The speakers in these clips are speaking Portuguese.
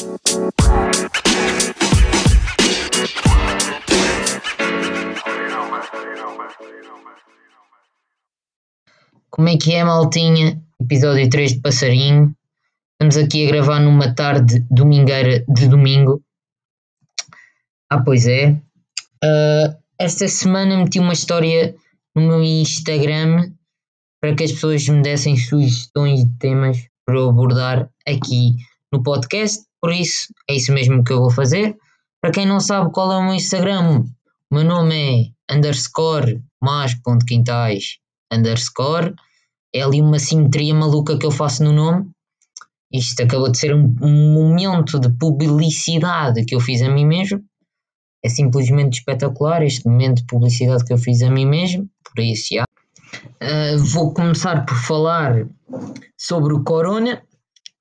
Como é que é, maltinha? Episódio 3 de Passarinho. Estamos aqui a gravar numa tarde domingueira de domingo. Ah, pois é. Uh, esta semana meti uma história no meu Instagram para que as pessoas me dessem sugestões de temas para abordar aqui no podcast. Por isso, é isso mesmo que eu vou fazer. Para quem não sabe qual é o meu Instagram, o meu nome é underscore mas.quintais underscore. É ali uma simetria maluca que eu faço no nome. Isto acabou de ser um, um momento de publicidade que eu fiz a mim mesmo. É simplesmente espetacular este momento de publicidade que eu fiz a mim mesmo. Por isso, já. Uh, vou começar por falar sobre o Corona.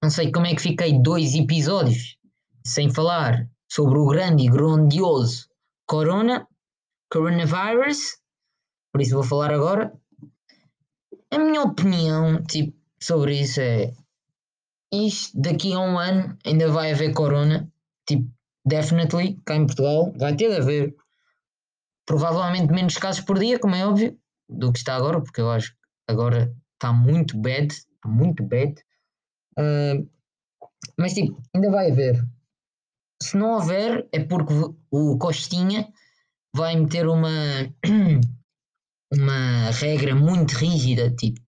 Não sei como é que fiquei dois episódios sem falar sobre o grande e grandioso Corona, Coronavirus. Por isso vou falar agora. A minha opinião tipo, sobre isso é isto daqui a um ano ainda vai haver corona. Tipo, definitely, cá em Portugal, vai ter de haver. Provavelmente menos casos por dia, como é óbvio, do que está agora, porque eu acho que agora está muito bad, muito bad. Mas tipo, ainda vai haver. Se não houver, é porque o Costinha vai meter uma uma regra muito rígida, tipo,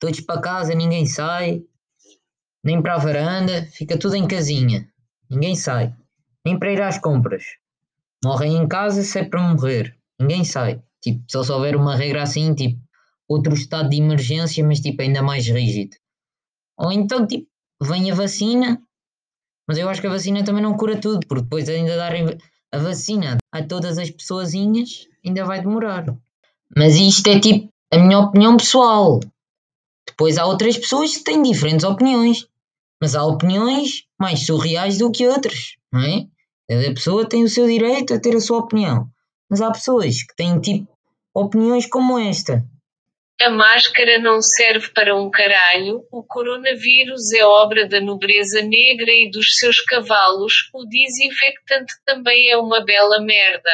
todos para casa, ninguém sai, nem para a varanda, fica tudo em casinha, ninguém sai, nem para ir às compras. Morrem em casa se é para morrer, ninguém sai. Tipo, só se houver uma regra assim, tipo, outro estado de emergência, mas tipo, ainda mais rígido. Ou então, tipo, vem a vacina, mas eu acho que a vacina também não cura tudo, porque depois ainda darem a vacina a todas as pessoazinhas, ainda vai demorar. Mas isto é tipo a minha opinião pessoal. Depois há outras pessoas que têm diferentes opiniões. Mas há opiniões mais surreais do que outras, não é? Cada pessoa tem o seu direito a ter a sua opinião. Mas há pessoas que têm tipo opiniões como esta. A máscara não serve para um caralho, o coronavírus é obra da nobreza negra e dos seus cavalos, o desinfectante também é uma bela merda.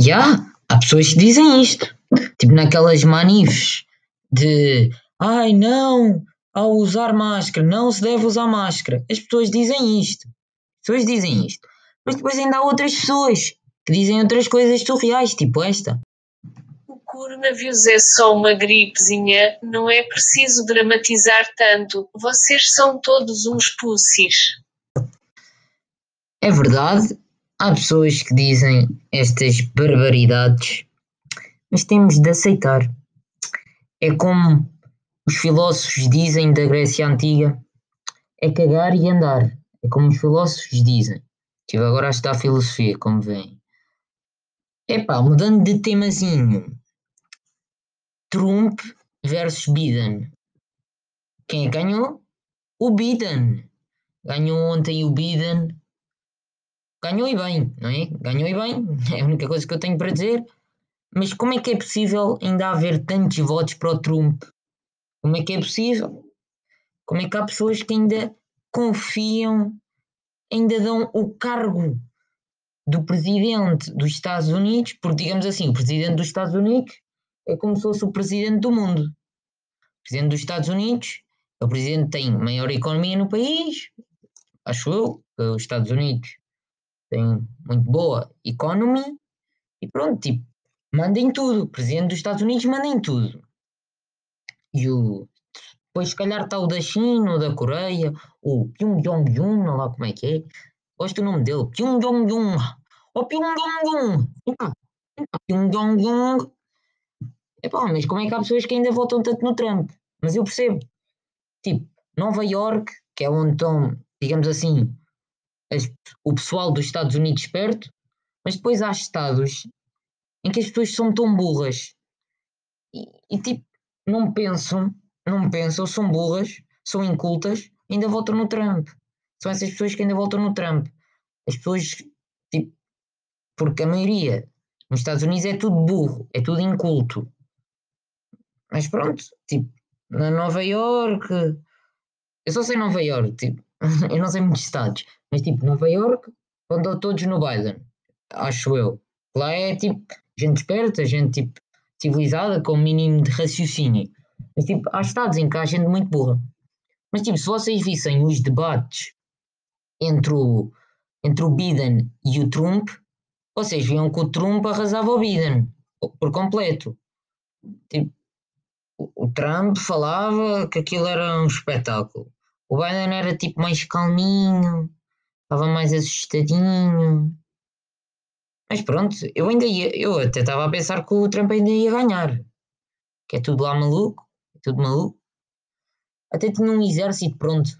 Já, yeah, há pessoas que dizem isto. Tipo naquelas manifes de ai não, ao usar máscara, não se deve usar máscara. As pessoas dizem isto. As pessoas dizem isto. Mas depois ainda há outras pessoas que dizem outras coisas surreais, tipo esta. Coronavírus é só uma gripezinha, não é preciso dramatizar tanto. Vocês são todos uns pussies. É verdade, há pessoas que dizem estas barbaridades, mas temos de aceitar. É como os filósofos dizem da Grécia Antiga: é cagar e andar. É como os filósofos dizem. Estive agora a estudar filosofia, como vem. Epá, mudando de temazinho. Trump versus Biden. Quem é ganhou? O Biden. Ganhou ontem o Biden. Ganhou e bem, não é? Ganhou e bem. É a única coisa que eu tenho para dizer. Mas como é que é possível ainda haver tantos votos para o Trump? Como é que é possível? Como é que há pessoas que ainda confiam, ainda dão o cargo do presidente dos Estados Unidos, porque digamos assim, o presidente dos Estados Unidos é como se fosse o presidente do mundo. O presidente dos Estados Unidos é o presidente tem maior economia no país, acho eu, que os Estados Unidos têm muito boa economia, e pronto, tipo, mandem tudo. O presidente dos Estados Unidos mandem tudo. E o. Depois, se calhar, está o da China, ou da Coreia, o Pyong Yong-yun, não lá como é que é. Gosto do nome dele, Pyong. O Pyong Yong-yun. Pyong Yong-yun. Epá, mas como é que há pessoas que ainda votam tanto no Trump? Mas eu percebo. Tipo, Nova York, que é onde estão, digamos assim, as, o pessoal dos Estados Unidos perto, mas depois há estados em que as pessoas são tão burras e, e tipo, não pensam, não pensam, são burras, são incultas, ainda votam no Trump. São essas pessoas que ainda votam no Trump. As pessoas, tipo, porque a maioria nos Estados Unidos é tudo burro, é tudo inculto. Mas pronto, tipo, na Nova York, eu só sei Nova York, tipo, eu não sei muitos estados, mas tipo, Nova York, andou todos no Biden, acho eu. Lá é tipo, gente esperta, gente tipo, civilizada, com o mínimo de raciocínio. Mas tipo, há estados em que há gente muito burra. Mas tipo, se vocês vissem os debates entre o, entre o Biden e o Trump, vocês viam que o Trump arrasava o Biden por completo. Tipo, o Trump falava que aquilo era um espetáculo. O Biden era tipo mais calminho, estava mais assustadinho. Mas pronto, eu ainda ia, eu até estava a pensar que o Trump ainda ia ganhar. Que é tudo lá maluco, é tudo maluco. Até tinha um exército pronto,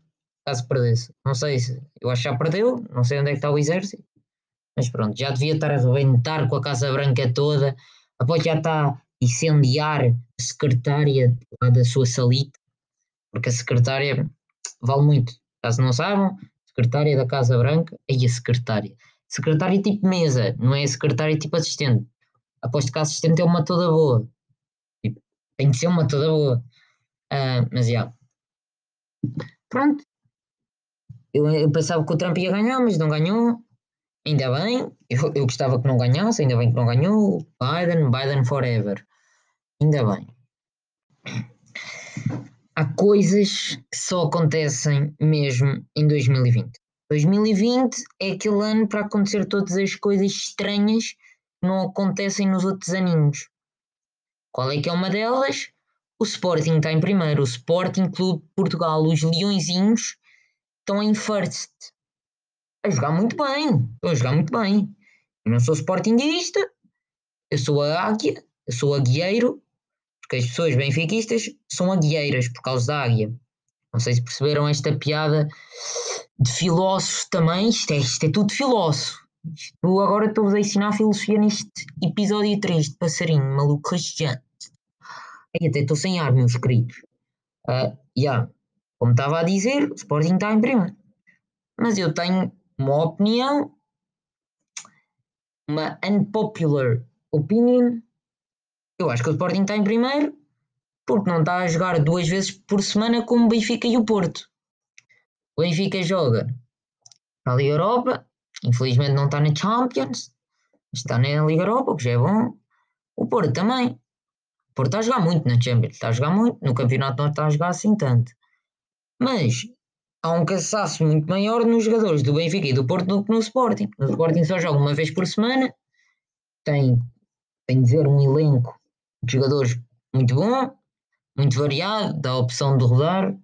caso perdesse. Não sei se, eu acho que já perdeu, não sei onde é que está o exército. Mas pronto, já devia estar a rebentar com a Casa Branca toda. Após já está incendiar a secretária da sua salita, porque a secretária vale muito. Caso não saibam, secretária da Casa Branca, aí a secretária. Secretária tipo mesa, não é secretária tipo assistente. Aposto que a assistente é uma toda boa. Tipo, tem que ser uma toda boa. Uh, mas já. Yeah. Pronto. Eu, eu, pensava que o Trump ia ganhar, mas não ganhou. Ainda bem. Eu, eu gostava que não ganhasse, ainda bem que não ganhou. Biden, Biden forever. Ainda bem há coisas que só acontecem mesmo em 2020. 2020 é aquele ano para acontecer todas as coisas estranhas que não acontecem nos outros aninhos. Qual é que é uma delas? O Sporting está em primeiro, o Sporting Clube de Portugal, os Leõezinhos estão em first. A jogar muito bem, estão a jogar muito bem. Eu não sou Sportingista, eu sou a Águia, eu sou a Guieiro, porque as pessoas benfiquistas são aguieiras por causa da águia. Não sei se perceberam esta piada de filósofo também. Isto é, isto é tudo filósofo. Agora estou-vos a ensinar filosofia neste episódio 3 de Passarinho, maluco rastejante. Até estou sem ar, meus queridos. Uh, yeah. Como estava a dizer, o Sporting está em primeiro. Mas eu tenho uma opinião, uma unpopular opinion, eu acho que o Sporting está em primeiro porque não está a jogar duas vezes por semana como o Benfica e o Porto. O Benfica joga na Liga Europa, infelizmente não está na Champions, está na Liga Europa, o que já é bom. O Porto também. O Porto está a jogar muito na Champions, está a jogar muito, no campeonato não está a jogar assim tanto. Mas há um cansaço muito maior nos jogadores do Benfica e do Porto do que no Sporting. No Sporting só joga uma vez por semana, tem, tem de ver um elenco jogadores muito bom, muito variado, dá a opção de rodar.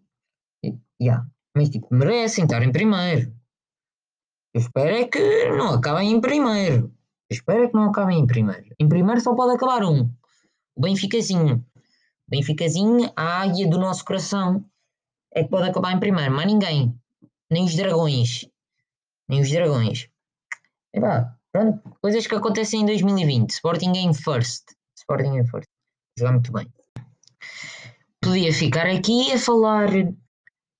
E, yeah. Mas tipo, merecem estar em primeiro. Eu espero é que não acabem em primeiro. Eu espero é que não acabem em primeiro. Em primeiro só pode acabar um. O Benficazinho. O Benficazinho, a águia do nosso coração, é que pode acabar em primeiro. Mas ninguém. Nem os dragões. Nem os dragões. E pá, pronto. Coisas que acontecem em 2020. Sporting Game First. Sporting Game First jogar muito bem. Podia ficar aqui a falar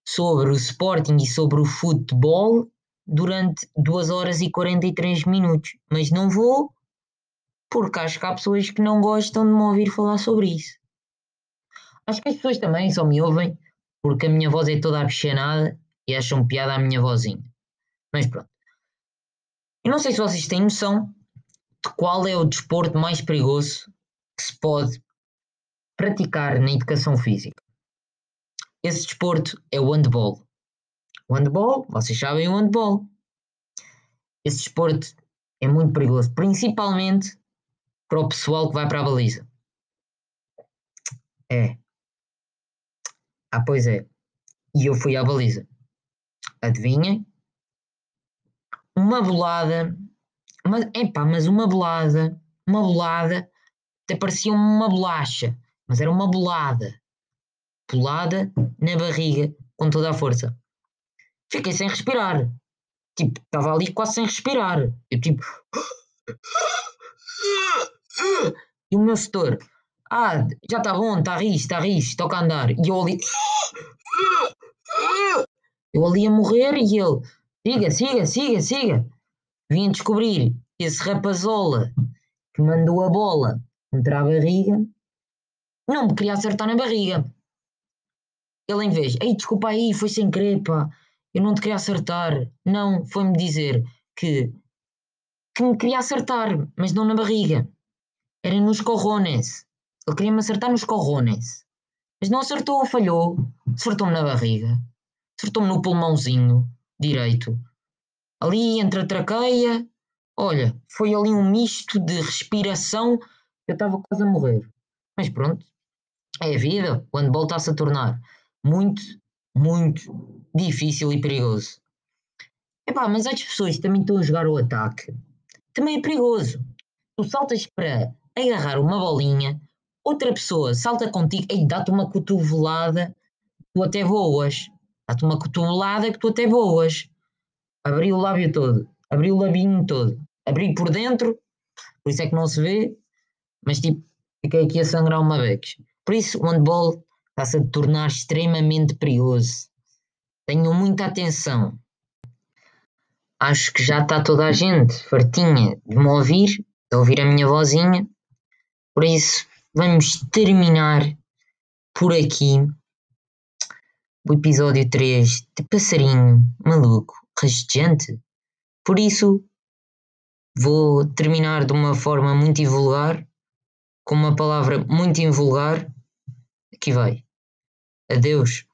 sobre o Sporting e sobre o futebol durante 2 horas e 43 minutos, mas não vou porque acho que há pessoas que não gostam de me ouvir falar sobre isso. Acho que as pessoas também só me ouvem porque a minha voz é toda apaixonada e acham piada a minha vozinha. Mas pronto. Eu não sei se vocês têm noção de qual é o desporto mais perigoso que se pode praticar na educação física. Esse desporto é o handball. O handball, vocês sabem o handball. Esse desporto é muito perigoso, principalmente para o pessoal que vai para a baliza. É. Ah, pois é. E eu fui à baliza. Adivinhem? Uma bolada. Mas, epá, mas uma bolada. Uma bolada. Até parecia uma bolacha mas era uma bolada. Bolada na barriga, com toda a força. Fiquei sem respirar. Tipo, estava ali quase sem respirar. Eu tipo. E o meu setor. Ah, já está bom, está rijo, está rijo, toca a andar. E eu ali. Eu ali a morrer e ele. Siga, siga, siga, siga. Vim descobrir esse rapazola que mandou a bola contra a barriga não me queria acertar na barriga. Ele em vez, ei, desculpa aí, foi sem querer, pá. Eu não te queria acertar. Não, foi-me dizer que, que me queria acertar, mas não na barriga. Era nos corrones. Ele queria me acertar nos corrones. Mas não acertou, falhou. Acertou-me na barriga. Acertou-me no pulmãozinho direito. Ali entre a traqueia. Olha, foi ali um misto de respiração. Eu estava quase a morrer. Mas pronto, é a vida. O handball está-se a tornar muito, muito difícil e perigoso. Epá, mas as pessoas também estão a jogar o ataque. Também é perigoso. Tu saltas para agarrar uma bolinha, outra pessoa salta contigo e dá-te uma cotovelada, tu até voas. Dá-te uma cotovelada que tu até voas. Abri o lábio todo, abri o labinho todo, abri por dentro, por isso é que não se vê, mas tipo, fiquei aqui a sangrar uma vez. Por isso o handball está-se a tornar extremamente perigoso. Tenham muita atenção. Acho que já está toda a gente fartinha de me ouvir, de ouvir a minha vozinha. Por isso, vamos terminar por aqui o episódio 3 de Passarinho Maluco Rastejante. Por isso, vou terminar de uma forma muito invulgar, com uma palavra muito invulgar. Aqui vai. Adeus.